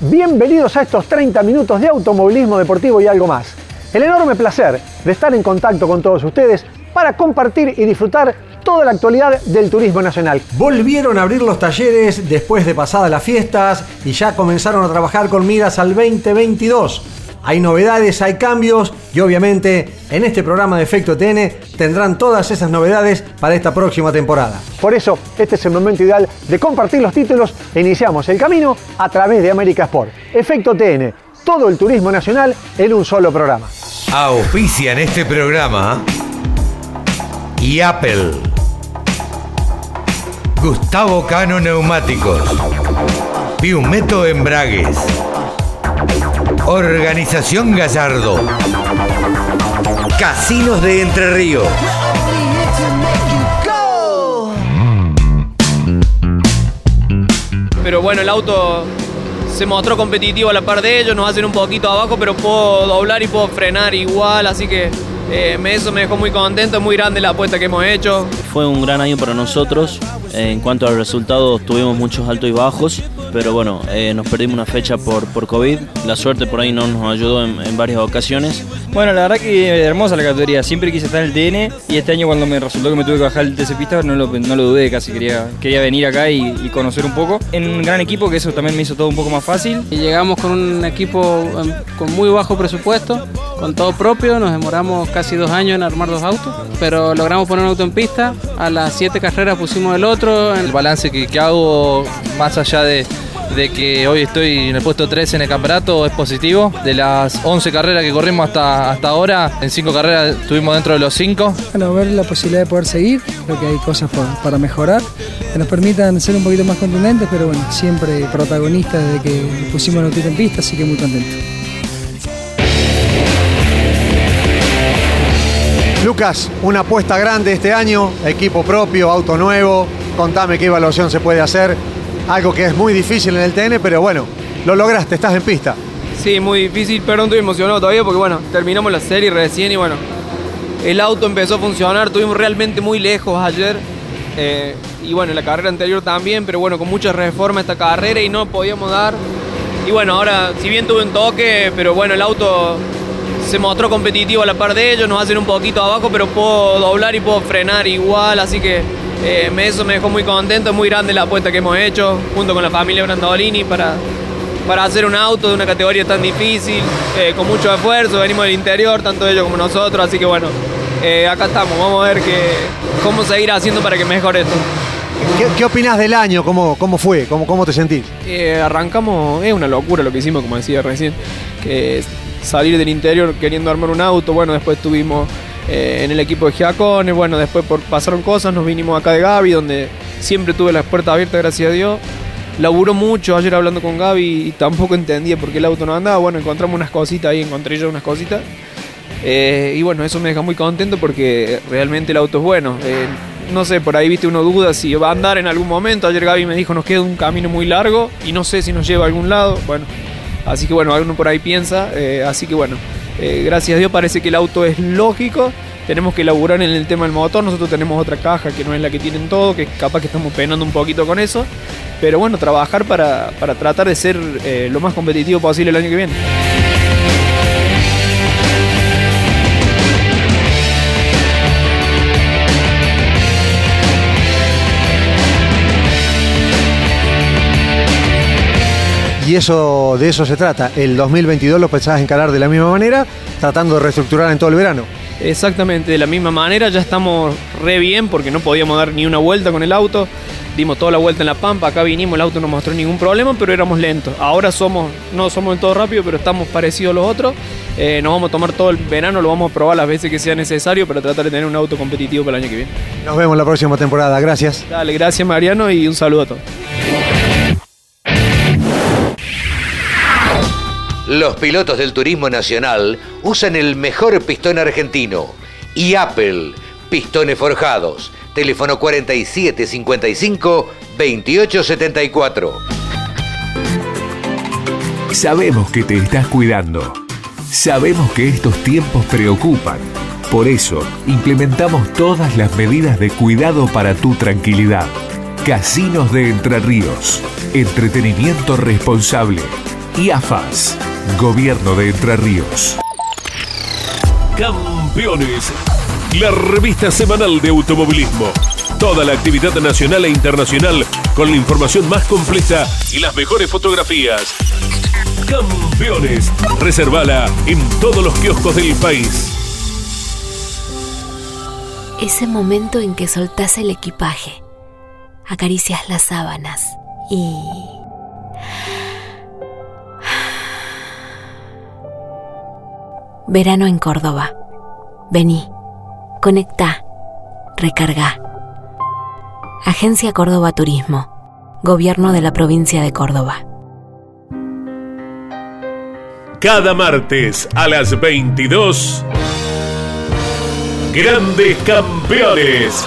Bienvenidos a estos 30 minutos de automovilismo deportivo y algo más. El enorme placer de estar en contacto con todos ustedes para compartir y disfrutar toda la actualidad del turismo nacional. Volvieron a abrir los talleres después de pasadas las fiestas y ya comenzaron a trabajar con miras al 2022. Hay novedades, hay cambios y obviamente en este programa de Efecto TN tendrán todas esas novedades para esta próxima temporada. Por eso, este es el momento ideal de compartir los títulos e iniciamos el camino a través de América Sport. Efecto TN, todo el turismo nacional en un solo programa. Auspician este programa y Apple. Gustavo Cano Neumáticos. Piumeto Embragues. Organización Gallardo. Casinos de Entre Ríos. Pero bueno, el auto se mostró competitivo a la par de ellos, nos hacen un poquito abajo, pero puedo doblar y puedo frenar igual, así que eh, me- eso me dejó muy contento, es muy grande la apuesta que hemos hecho. Fue un gran año para nosotros. En cuanto a los resultados, tuvimos muchos altos y bajos, pero bueno, eh, nos perdimos una fecha por, por COVID. La suerte por ahí no nos ayudó en, en varias ocasiones. Bueno, la verdad que hermosa la categoría. Siempre quise estar en el TN y este año cuando me resultó que me tuve que bajar el TC Pista no lo, no lo dudé casi. Quería, quería venir acá y, y conocer un poco. En un gran equipo que eso también me hizo todo un poco más fácil. Y llegamos con un equipo em, con muy bajo presupuesto, con todo propio, nos demoramos casi dos años en armar dos autos, pero logramos poner un auto en pista, a las siete carreras pusimos el otro, El balance que, que hago, más allá de, de que hoy estoy en el puesto 13 en el campeonato, es positivo. De las 11 carreras que corrimos hasta, hasta ahora, en 5 carreras estuvimos dentro de los 5. Bueno, ver la posibilidad de poder seguir, creo que hay cosas para mejorar, que nos permitan ser un poquito más contundentes, pero bueno, siempre protagonistas desde que pusimos el autito en pista, así que muy contento. Lucas, una apuesta grande este año, equipo propio, auto nuevo. Contame qué evaluación se puede hacer. Algo que es muy difícil en el TN, pero bueno, lo lograste, estás en pista. Sí, muy difícil, pero estoy emocionado todavía porque bueno, terminamos la serie recién y bueno, el auto empezó a funcionar, estuvimos realmente muy lejos ayer. eh, y bueno, la carrera anterior también, pero bueno, con muchas reformas esta carrera y no podíamos dar. Y bueno, ahora, si bien tuve un toque, pero bueno, el auto se mostró competitivo a la par de ellos, nos hacen un poquito abajo, pero puedo doblar y puedo frenar igual, así que eh, me- eso me dejó muy contento, es muy grande la apuesta que hemos hecho junto con la familia Brandolini para, para hacer un auto de una categoría tan difícil, eh, con mucho esfuerzo, venimos del interior, tanto ellos como nosotros, así que bueno, eh, acá estamos, vamos a ver qué, cómo seguir haciendo para que mejore esto. ¿Qué, qué opinás del año? ¿Cómo, cómo fue? ¿Cómo, ¿Cómo te sentís? Eh, arrancamos, es una locura lo que hicimos, como decía recién, que salir del interior queriendo armar un auto, bueno, después estuvimos eh, en el equipo de Giacone, bueno, después por, pasaron cosas, nos vinimos acá de Gaby, donde siempre tuve las puertas abiertas, gracias a Dios. Laburó mucho ayer hablando con Gaby y tampoco entendía por qué el auto no andaba, bueno, encontramos unas cositas ahí, encontré yo unas cositas. Eh, y bueno, eso me deja muy contento porque realmente el auto es bueno. Eh, no sé, por ahí viste uno duda si va a andar en algún momento. Ayer Gaby me dijo nos queda un camino muy largo y no sé si nos lleva a algún lado. Bueno, así que bueno, alguno por ahí piensa. eh, así que bueno, eh, gracias a Dios parece que el auto es lógico. Tenemos que elaborar en el tema del motor. Nosotros tenemos otra caja que no es la que tienen todo, que capaz que estamos penando un poquito con eso. Pero bueno, trabajar para, para tratar de ser eh, lo más competitivo posible el año que viene. Y eso, de eso se trata. El 2022 lo pensabas encarar de la misma manera, tratando de reestructurar en todo el verano. Exactamente, de la misma manera, ya estamos re bien porque no podíamos dar ni una vuelta con el auto. Dimos toda la vuelta en la pampa, acá vinimos, el auto no mostró ningún problema, pero éramos lentos. Ahora somos, no somos del todo rápido, pero estamos parecidos a los otros. Eh, nos vamos a tomar todo el verano, lo vamos a probar las veces que sea necesario para tratar de tener un auto competitivo para el año que viene. Nos vemos la próxima temporada. Gracias. Dale, gracias Mariano y un saludo a todos. Los pilotos del turismo nacional usan el mejor pistón argentino y Apple, pistones forjados. Teléfono 4755 2874. Sabemos que te estás cuidando. Sabemos que estos tiempos preocupan. Por eso, implementamos todas las medidas de cuidado para tu tranquilidad. Casinos de Entre Ríos. Entretenimiento responsable. Y AFAS. Gobierno de Entre Ríos. Campeones. La revista semanal de automovilismo. Toda la actividad nacional e internacional con la información más completa y las mejores fotografías. Campeones. Reservala en todos los kioscos del país. Ese momento en que soltás el equipaje, acaricias las sábanas y... Verano en Córdoba. Vení, conecta, recarga. Agencia Córdoba Turismo. Gobierno de la provincia de Córdoba. Cada martes a las 22. Grandes campeones.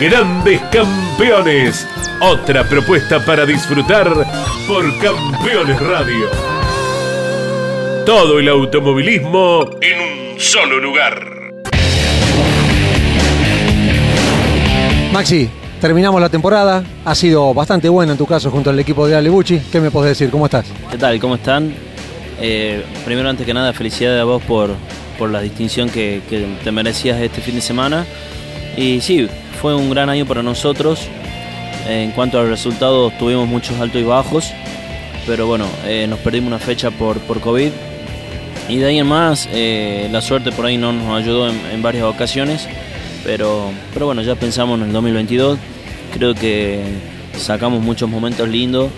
Grandes Campeones. Otra propuesta para disfrutar por Campeones Radio. Todo el automovilismo en un solo lugar. Maxi, terminamos la temporada. Ha sido bastante buena en tu caso junto al equipo de Ale Bucci. ¿Qué me podés decir? ¿Cómo estás? ¿Qué tal? ¿Cómo están? Eh, primero, antes que nada, felicidades a vos por, por la distinción que, que te merecías este fin de semana. Y sí, fue un gran año para nosotros. En cuanto a resultados, tuvimos muchos altos y bajos, pero bueno, eh, nos perdimos una fecha por, por COVID. Y de ahí en más, eh, la suerte por ahí no nos ayudó en, en, varias ocasiones, pero, pero bueno, ya pensamos en el 2022. Creo que sacamos muchos momentos lindos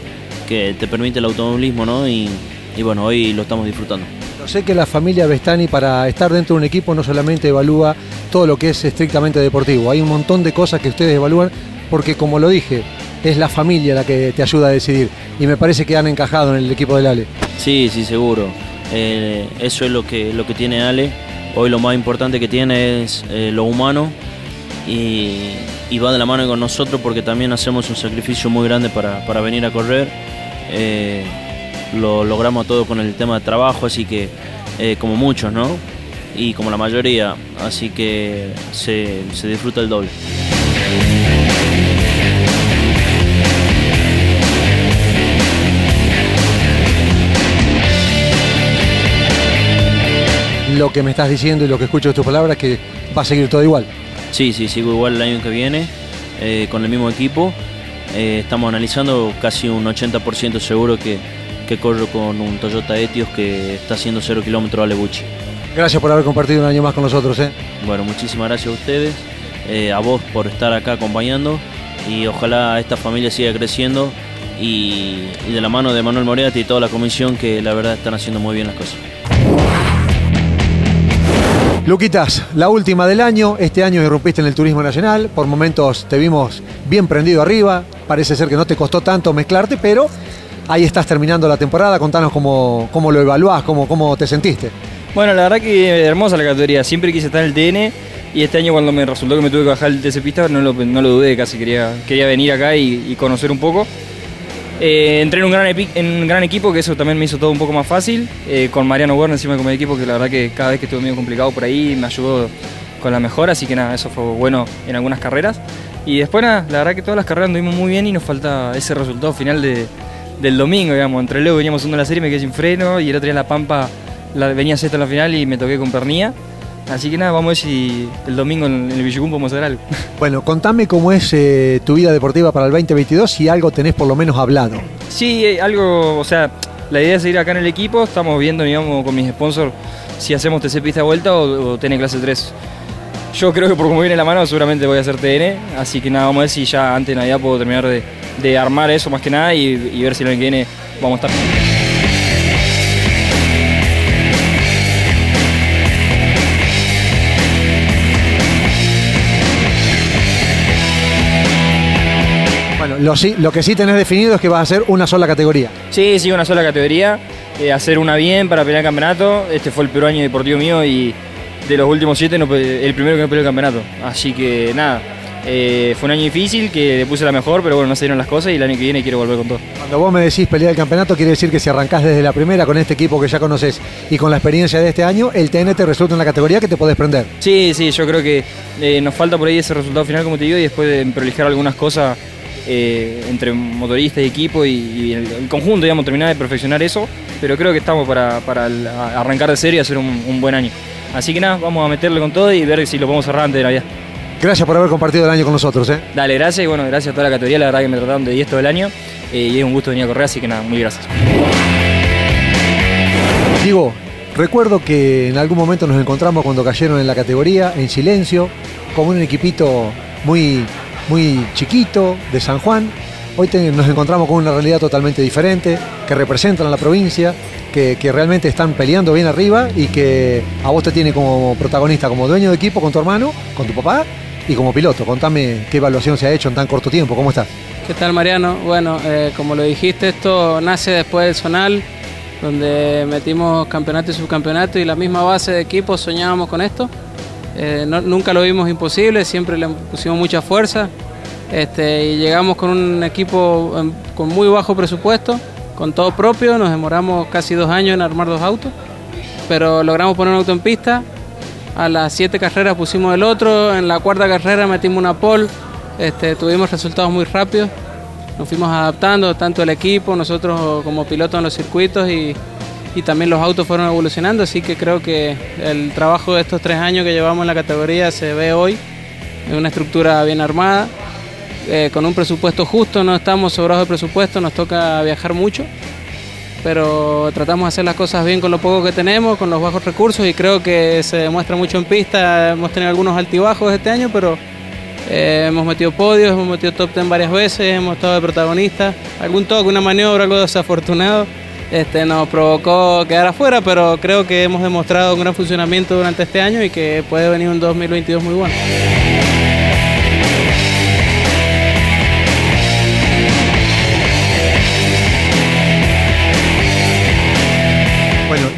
que te permite el automovilismo, ¿no? Y, y bueno, hoy lo estamos disfrutando. Yo sé que la familia Bestani para estar dentro de un equipo no solamente evalúa todo lo que es estrictamente deportivo, hay un montón de cosas que ustedes evalúan porque como lo dije, es la familia la que te ayuda a decidir y me parece que han encajado en el equipo del Ale. Sí, sí, seguro. Eh, eso es lo que, lo que tiene Ale. Hoy lo más importante que tiene es eh, lo humano y, y, va de la mano con nosotros porque también hacemos un sacrificio muy grande para, para venir a correr. Eh, lo logramos todo con el tema de trabajo, así que eh, como muchos, ¿no? Y como la mayoría, así que se, se disfruta el doble. Lo que me estás diciendo y lo que escucho de tus palabras es que va a seguir todo igual. Sí, sí, sigo igual el año que viene, eh, con el mismo equipo. Eh, estamos analizando casi un 80% seguro que, que corro con un Toyota Etios que está haciendo 0 kilómetros a Lebuchi. Gracias por haber compartido un año más con nosotros. ¿eh? Bueno, muchísimas gracias a ustedes, eh, a vos por estar acá acompañando y ojalá esta familia siga creciendo y, y, de la mano de Manuel Moreati y toda la comisión que la verdad están haciendo muy bien las cosas. Luquitas, la última del año, este año irrumpiste en el turismo nacional, por momentos te vimos bien prendido arriba, parece ser que no te costó tanto mezclarte, pero ahí estás terminando la temporada, contanos cómo, cómo lo evaluás, cómo, cómo te sentiste. Bueno, la verdad que hermosa la categoría, siempre quise estar en el TN y este año cuando me resultó que me tuve que bajar el TC Pista no lo, no lo dudé, casi quería, quería venir acá y, conocer un poco. Eh, entré en un, gran en un gran equipo, que eso también me hizo todo un poco más fácil, eh, con Mariano Werner encima como equipo, que la verdad que cada vez que estuve medio complicado por ahí me ayudó con la mejora, así que nada, eso fue bueno en algunas carreras. Y después la verdad que todas las carreras anduvimos muy bien y nos falta ese resultado final de, del domingo, digamos. Entre luego veníamos uno la serie, me quedé sin freno y el otro día en La Pampa la, venía sexto en la final y me toqué con pernía. Así que nada, vamos a ver si el domingo en el Villucum podemos hacer algo. Bueno, contame cómo es eh, tu vida deportiva para el 2022, si algo tenés por lo menos hablado. Sí, eh, algo, o sea, la idea es seguir acá en el equipo, estamos viendo, digamos, con mis sponsors si hacemos TC pista vuelta o, o clase 3. Yo creo que por como viene la mano seguramente voy a hacer TN, así que nada, vamos a ver si ya antes de Navidad puedo terminar de, armar eso más que nada y, y ver si el año que viene vamos a estar. lo, que sí tenés definido es que vas a hacer una sola categoría. Sí, sí, una sola categoría. Eh, hacer una bien para pelear el campeonato. Este fue el peor año deportivo mío y de los últimos siete el primero que no peleó el campeonato. Así que nada, eh, fue un año difícil que le puse la mejor, pero bueno, no se dieron las cosas y el año que viene quiero volver con todo. Cuando vos me decís pelear el campeonato, quiere decir que si arrancás desde la primera con este equipo que ya conoces y con la experiencia de este año, el TNT resulta en la categoría que te podés prender. Sí, sí, yo creo que eh, nos falta por ahí ese resultado final, como te digo, y después de prolijar algunas cosas eh, entre motorista y equipo y, el, conjunto, digamos, terminar de perfeccionar eso, pero creo que estamos para, arrancar de serie y hacer un, buen año. Así que nada, vamos a meterle con todo y ver si lo podemos cerrar antes de Navidad. Gracias por haber compartido el año con nosotros. ¿eh? Dale, gracias y bueno, gracias a toda la categoría, la verdad que me trataron de 10 todo el año eh, y es un gusto venir a correr, así que nada, muy gracias. Digo, recuerdo que en algún momento nos encontramos cuando cayeron en la categoría, en silencio, como un equipito muy muy chiquito de San Juan. Hoy nos encontramos con una realidad totalmente diferente, que representan a la provincia, que, realmente están peleando bien arriba y que a vos te tiene como protagonista, como dueño de equipo con tu hermano, con tu papá y como piloto. Contame qué evaluación se ha hecho en tan corto tiempo, ¿cómo estás? ¿Qué tal Mariano? Bueno, eh, como lo dijiste, esto nace después del Zonal, donde metimos campeonato y subcampeonato y la misma base de equipo soñábamos con esto. Eh, nunca lo vimos imposible, siempre le pusimos mucha fuerza este, y llegamos con un equipo em, con muy bajo presupuesto, con todo propio, nos demoramos casi dos años en armar dos autos, pero logramos poner un auto en pista. A las siete carreras pusimos el otro, en la cuarta carrera metimos una pole, este, tuvimos resultados muy rápidos, nos fuimos adaptando tanto el equipo, nosotros como pilotos en los circuitos y, y también los autos fueron evolucionando, así que creo que el trabajo de estos tres años que llevamos en la categoría se ve hoy en una estructura bien armada eh, con un presupuesto justo, no estamos sobrados de presupuesto, nos toca viajar mucho, pero tratamos de hacer las cosas bien con lo poco que tenemos, con los bajos recursos y creo que se demuestra mucho en pista. Hemos tenido algunos altibajos este año, pero eh, hemos metido podios, hemos metido top ten varias veces, hemos estado de protagonistas. Algún toque, una maniobra, algo desafortunado. Este, nos provocó quedar afuera, pero creo que hemos demostrado un gran funcionamiento durante este año y que puede venir un 2022 muy bueno.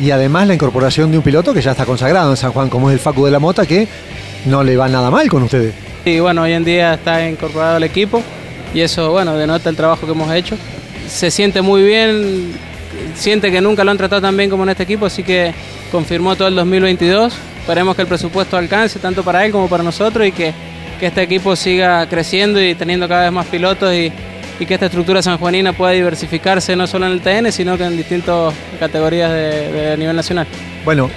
Y además la incorporación de un piloto que ya está consagrado en San Juan, como es el Facu de la Mota, que no le va nada mal con ustedes. Sí, bueno, hoy en día está incorporado al equipo y eso, bueno, denota el trabajo que hemos hecho. Se siente muy bien, siente que nunca lo han tratado tan bien como en este equipo, así que confirmó todo el 2022. Esperemos que el presupuesto alcance tanto para él como para nosotros y que, que este equipo siga creciendo y teniendo cada vez más pilotos y, y que esta estructura sanjuanina pueda diversificarse no solo en el TN, sino que en distintas categorías de, nivel nacional. Bueno,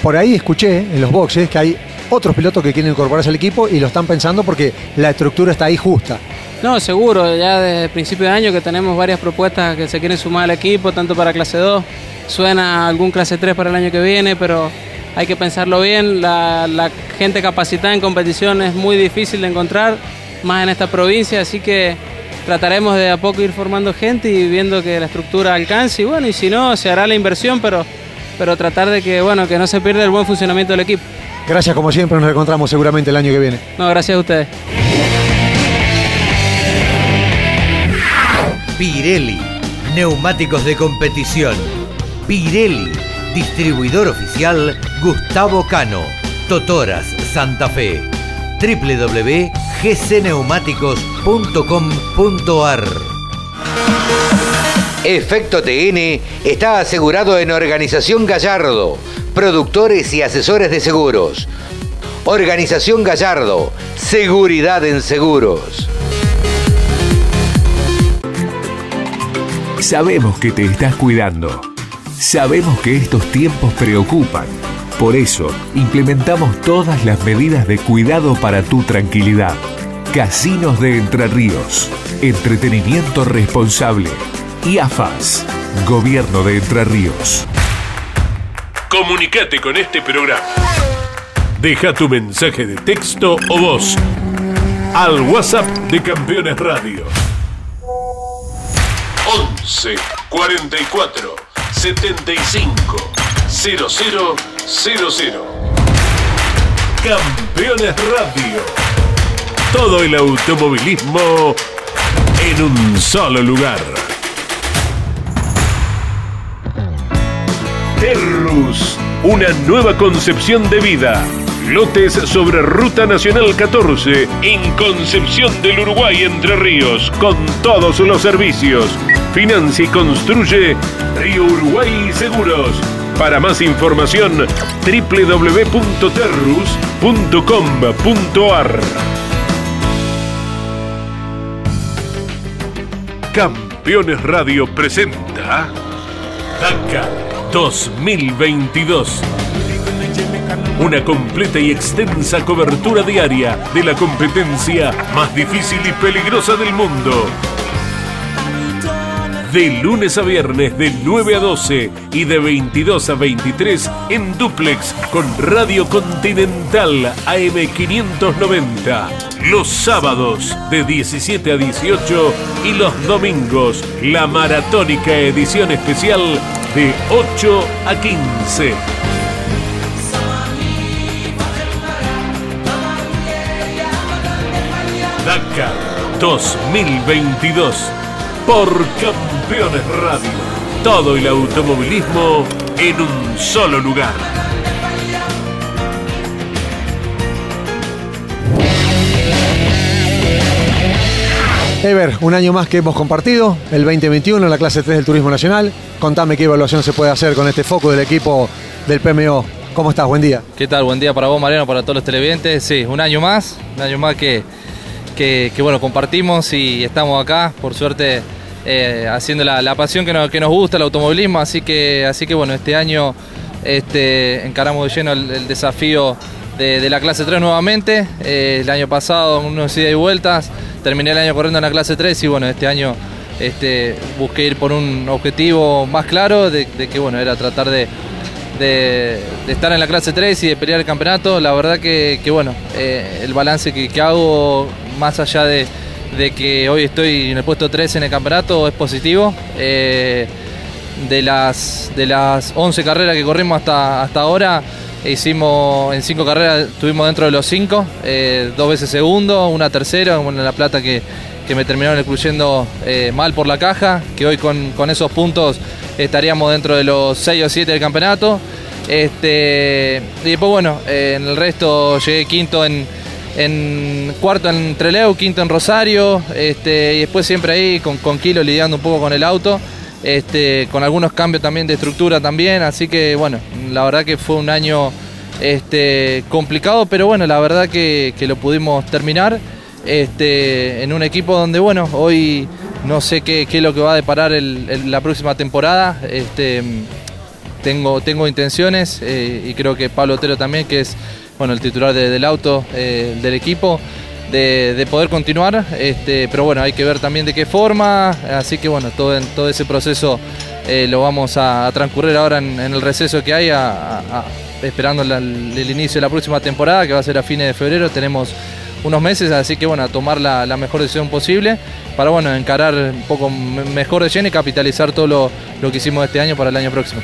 por ahí escuché en los boxes que hay otros pilotos que quieren incorporarse al equipo y lo están pensando porque la estructura está ahí justa. No, seguro, ya desde el principio de año que tenemos varias propuestas que se quieren sumar al equipo, tanto para clase 2, suena algún clase 3 para el año que viene, pero hay que pensarlo bien, la, la gente capacitada en competición es muy difícil de encontrar, más en esta provincia, así que trataremos de a poco ir formando gente y viendo que la estructura alcance y bueno, y si no, se hará la inversión, pero, pero tratar de que, bueno, que no se pierda el buen funcionamiento del equipo. Gracias como siempre, nos encontramos seguramente el año que viene. No, gracias a ustedes. Pirelli, neumáticos de competición. Pirelli, distribuidor oficial Gustavo Cano, Totoras, Santa Fe www.gcneumáticos.com.ar Efecto TN está asegurado en Organización Gallardo, productores y asesores de seguros. Organización Gallardo, seguridad en seguros. Sabemos que te estás cuidando. Sabemos que estos tiempos preocupan. Por eso, implementamos todas las medidas de cuidado para tu tranquilidad. Casinos de Entre Ríos. Entretenimiento responsable. Y AFAS. Gobierno de Entre Ríos. Comunicate con este programa. Deja tu mensaje de texto o voz al WhatsApp de Campeones Radio. 11 44 75 0000. Campeones Radio. Todo el automovilismo en un solo lugar. Terrus, una nueva concepción de vida. Lotes sobre Ruta Nacional 14 en Concepción del Uruguay Entre Ríos con todos los servicios. Financia y construye Río Uruguay Seguros. Para más información www.terrus.com.ar Campeones Radio presenta Dakar 2022. Una completa y extensa cobertura diaria de la competencia más difícil y peligrosa del mundo. De lunes a viernes de 9 a 12 y de 22 a 23 en duplex con Radio Continental AM590. Los sábados de 17 a 18 y los domingos la maratónica edición especial de 8 a 15. Dakar 2022 por Campeones Radio. Todo el automovilismo en un solo lugar. Ever, un año más que hemos compartido, el 2021 en la clase 3 del Turismo Nacional. Contame qué evaluación se puede hacer con este foco del equipo del PMO. ¿Cómo estás? Buen día. ¿Qué tal? Buen día para vos, Mariano, para todos los televidentes. Sí, un año más, un año más que, que, bueno, compartimos y estamos acá, por suerte, eh, haciendo la, pasión que nos, gusta, el automovilismo, así que, así que bueno, este año este, encaramos de lleno el, desafío de, la clase 3 nuevamente, eh, el año pasado unos ida y vueltas, terminé el año corriendo en la clase 3 y bueno, este año este, busqué ir por un objetivo más claro, de, que bueno, era tratar de, estar en la clase 3 y de pelear el campeonato. La verdad que, bueno, eh, el balance que, hago, más allá de, de, que hoy estoy en el puesto 3 en el campeonato, es positivo. Eh, de, las, de las 11 carreras que corrimos hasta, hasta ahora, hicimos en 5 carreras, estuvimos dentro de los 5, eh, dos veces segundo, una tercera, en La Plata que, que me terminaron excluyendo eh, mal por la caja, que hoy con, con esos puntos estaríamos dentro de los 6 o 7 del campeonato. Este, y después, bueno, en el resto llegué quinto en, en cuarto en Treleu, quinto en Rosario, este, y después siempre ahí con, con Kilo lidiando un poco con el auto. Este, con algunos cambios también de estructura también, así que bueno, la verdad que fue un año este, complicado, pero bueno, la verdad que, que lo pudimos terminar este, en un equipo donde bueno, hoy no sé qué, qué es lo que va a deparar la próxima temporada. Este, tengo, tengo intenciones eh, y creo que Pablo Otero también, que es bueno, el titular de, del auto eh, del equipo, de, de, poder continuar. Este, pero bueno, hay que ver también de qué forma. Así que bueno, todo, ese proceso eh, lo vamos a, transcurrir ahora en, el receso que hay, esperando el inicio de la próxima temporada, que va a ser a fines de febrero. Tenemos unos meses, así que bueno, a tomar la, mejor decisión posible para bueno, encarar un poco mejor de lleno y capitalizar todo lo que hicimos este año para el año próximo.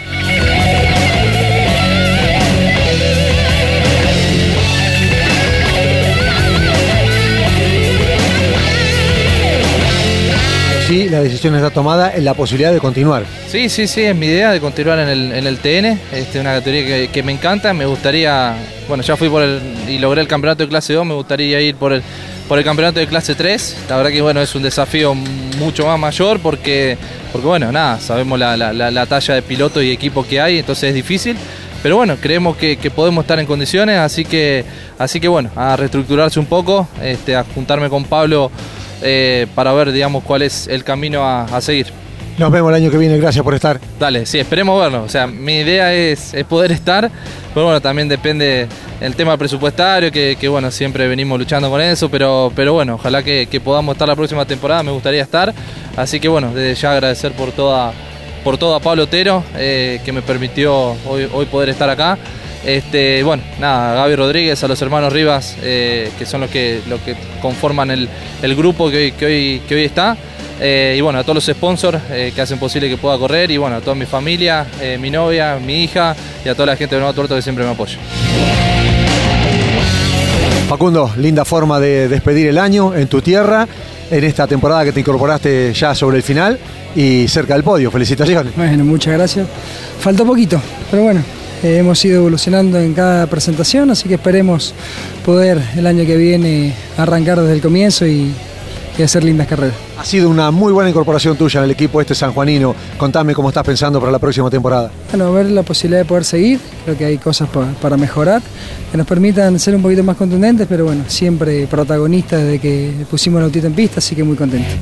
Sí, la decisión está tomada en la posibilidad de continuar. Sí, sí, sí, es mi idea de continuar en el, en el TN, este, una categoría que, me encanta, me gustaría, bueno, ya fui por el, y logré el campeonato de clase 2, me gustaría ir por el, por el campeonato de clase 3, la verdad que bueno, es un desafío mucho más mayor porque, porque bueno, nada, sabemos la, la, la, la talla de piloto y equipo que hay, entonces es difícil, pero bueno, creemos que, que, podemos estar en condiciones, así que, así que bueno, a reestructurarse un poco, este, a juntarme con Pablo eh, para ver, digamos, cuál es el camino a, a, seguir. Nos vemos el año que viene, gracias por estar. Dale, sí, esperemos verlo. O sea, mi idea es, es poder estar, pero bueno, también depende el tema presupuestario, que, bueno, siempre venimos luchando con eso, pero, pero bueno, ojalá que, podamos estar la próxima temporada, me gustaría estar. Así que bueno, desde ya agradecer por toda, por todo a Pablo Otero, eh, que me permitió hoy, hoy poder estar acá. Este, bueno, nada, a Gaby Rodríguez, a los hermanos Rivas, eh, que son los que, que conforman el, grupo que hoy, que hoy, que hoy está. Eh, y bueno, a todos los sponsors eh, que hacen posible que pueda correr. Y bueno, a toda mi familia, mi novia, mi hija y a toda la gente de Nuevo Tuerto que siempre me apoya. Facundo, linda forma de despedir el año en tu tierra, en esta temporada que te incorporaste ya sobre el final y cerca del podio. Felicitaciones. Bueno, muchas gracias. Falta poquito, pero bueno, eh, hemos ido evolucionando en cada presentación, así que esperemos poder el año que viene arrancar desde el comienzo y, hacer lindas carreras. Ha sido una muy buena incorporación tuya en el equipo este sanjuanino. Contame cómo estás pensando para la próxima temporada. Bueno, ver la posibilidad de poder seguir, creo que hay cosas para mejorar, que nos permitan ser un poquito más contundentes, pero bueno, siempre protagonistas desde que pusimos el autito en pista, así que muy contento.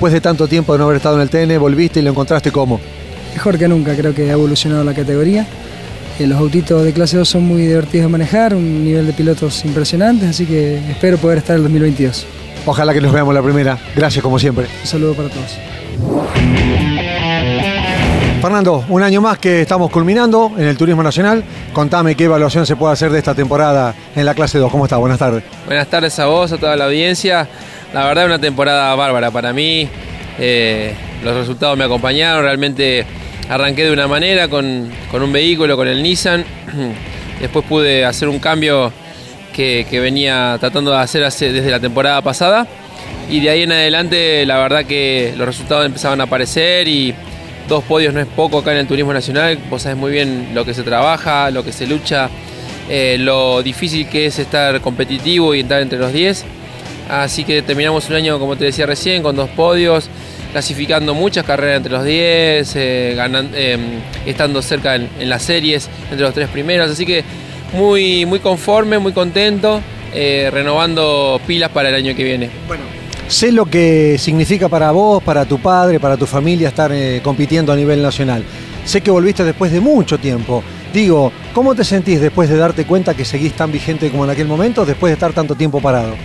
Después de tanto tiempo de no haber estado en el TN, volviste y lo encontraste como? Mejor que nunca, creo que ha evolucionado la categoría. Eh, los autitos de clase 2 son muy divertidos de manejar, un nivel de pilotos impresionante, así que espero poder estar en el 2022. Ojalá que nos veamos la primera. Gracias como siempre. Un saludo para todos. Fernando, un año más que estamos culminando en el Turismo Nacional. Contame qué evaluación se puede hacer de esta temporada en la clase 2. ¿Cómo está? Buenas tardes. Buenas tardes a vos, a toda la audiencia. La verdad, una temporada bárbara para mí. Eh, los resultados me acompañaron. Realmente arranqué de una manera con, un vehículo, con el Nissan. Después pude hacer un cambio que, venía tratando de hacer desde la temporada pasada. Y de ahí en adelante, la verdad que los resultados empezaban a aparecer y dos podios no es poco acá en el Turismo Nacional. Vos sabés muy bien lo que se trabaja, lo que se lucha, eh, lo difícil que es estar competitivo y entrar entre los 10. Así que terminamos un año, como te decía recién, con dos podios, clasificando muchas carreras entre los 10, eh, eh, estando cerca en, las series, entre los tres primeros. Así que muy, muy conforme, muy contento, eh, renovando pilas para el año que viene. Bueno. Sé lo que significa para vos, para tu padre, para tu familia estar compitiendo a nivel nacional. Sé que volviste después de mucho tiempo. Digo, ¿cómo te sentís después de darte cuenta que seguís tan vigente como en aquel momento, después de estar tanto tiempo parado?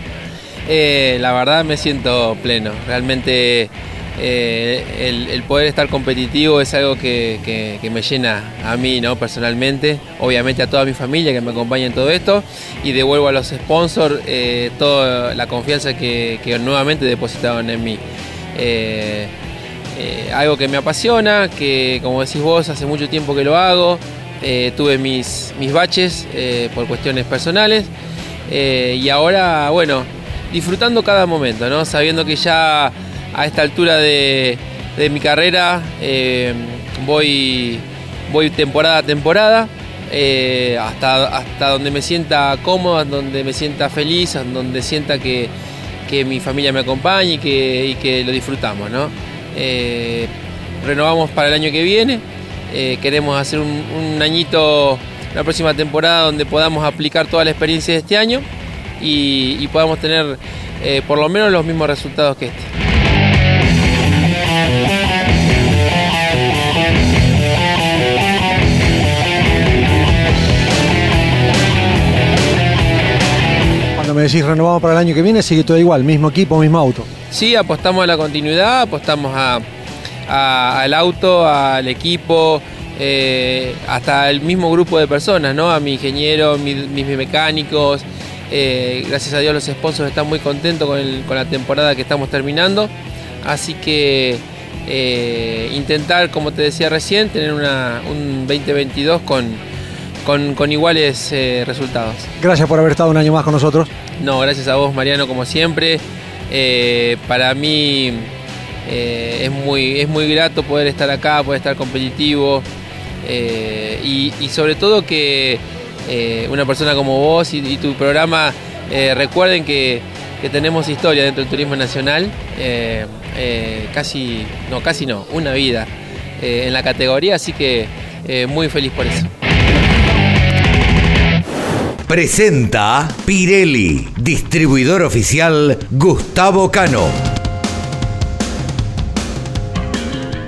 Eh, la verdad me siento pleno. Realmente eh, el, poder estar competitivo es algo que, me llena a mí, ¿no? Personalmente, obviamente a toda mi familia que me acompaña en todo esto y devuelvo a los sponsors eh, toda la confianza que, nuevamente depositaron en mí. algo que me apasiona, que como decís vos, hace mucho tiempo que lo hago. tuve mis, mis baches por cuestiones personales y ahora, bueno, disfrutando cada momento, ¿no? Sabiendo que ya a esta altura de, mi carrera eh, voy, voy temporada a temporada. Eh, hasta, hasta donde me sienta cómodo, donde me sienta feliz, donde sienta que, mi familia me acompaña y que, que lo disfrutamos. ¿no? Eh, renovamos para el año que viene, queremos hacer un, un añito, la próxima temporada donde podamos aplicar toda la experiencia de este año y, podamos tener por lo menos los mismos resultados que este. Me decís renovado para el año que viene, sigue todo igual, mismo equipo, mismo auto. Sí, apostamos a la continuidad, apostamos al auto, al equipo, eh, hasta el mismo grupo de personas, ¿no? A mi ingeniero, mis mecánicos, eh, gracias a Dios los sponsors están muy contentos con, la temporada que estamos terminando. Así que eh, intentar, como te decía recién, tener un 2022 con, con, iguales resultados. Gracias por haber estado un año más con nosotros. No, gracias a vos Mariano como siempre. para mí es, muy, es muy grato poder estar acá, poder estar competitivo y sobre todo que eh, una persona como vos y, tu programa eh, recuerden que, tenemos historia dentro del turismo nacional, eh, casi, no, casi no, una vida en la categoría, así que muy feliz por eso. Presenta Pirelli, distribuidor oficial Gustavo Cano.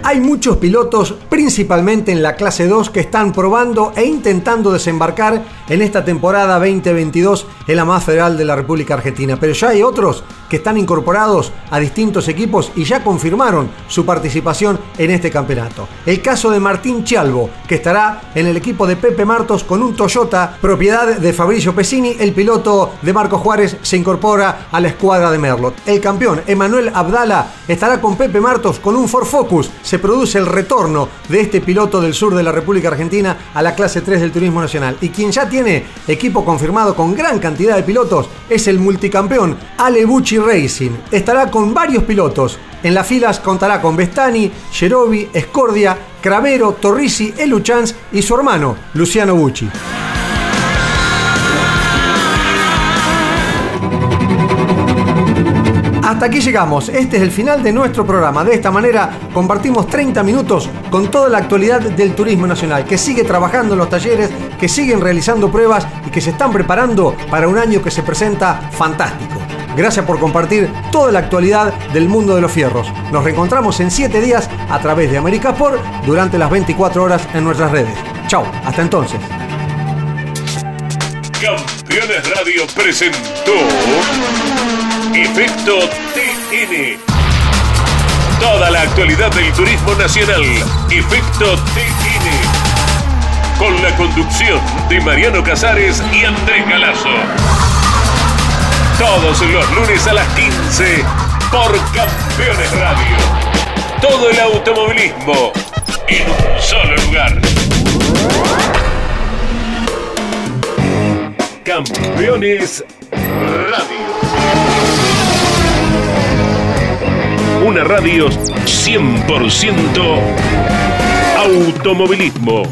Hay muchos pilotos, principalmente en la clase 2, que están probando e intentando desembarcar en esta temporada 2022 en la más federal de la República Argentina. Pero ya hay otros que están incorporados a distintos equipos y ya confirmaron su participación en este campeonato. El caso de Martín Chalvo, que estará en el equipo de Pepe Martos con un Toyota propiedad de Fabricio Pesini. El piloto de Marco Juárez se incorpora a la escuadra de Merlot. El campeón Emanuel Abdala estará con Pepe Martos con un Ford Focus produce el retorno de este piloto del sur de la República Argentina a la clase 3 del Turismo Nacional. Y quien ya tiene equipo confirmado con gran cantidad de pilotos es el multicampeón Ale Bucci Racing. Estará con varios pilotos. En las filas contará con Bestani, Gerovi, Escordia, Cravero, Torrisi, Eluchans y su hermano, Luciano Bucci. Hasta aquí llegamos. Este es el final de nuestro programa. De esta manera compartimos 30 minutos con toda la actualidad del turismo nacional, que sigue trabajando en los talleres, que siguen realizando pruebas y que se están preparando para un año que se presenta fantástico. Gracias por compartir toda la actualidad del mundo de los fierros. Nos reencontramos en 7 días a través de América Sport durante las 24 horas en nuestras redes. Chao, hasta entonces. Campeones Radio presentó Efecto TN. Toda la actualidad del turismo nacional. Efecto TN. Con la conducción de Mariano Casares y Andrés Galazo. Todos los lunes a las 15 por Campeones Radio. Todo el automovilismo en un solo lugar. Campeones Radio. Una radio 100% automovilismo.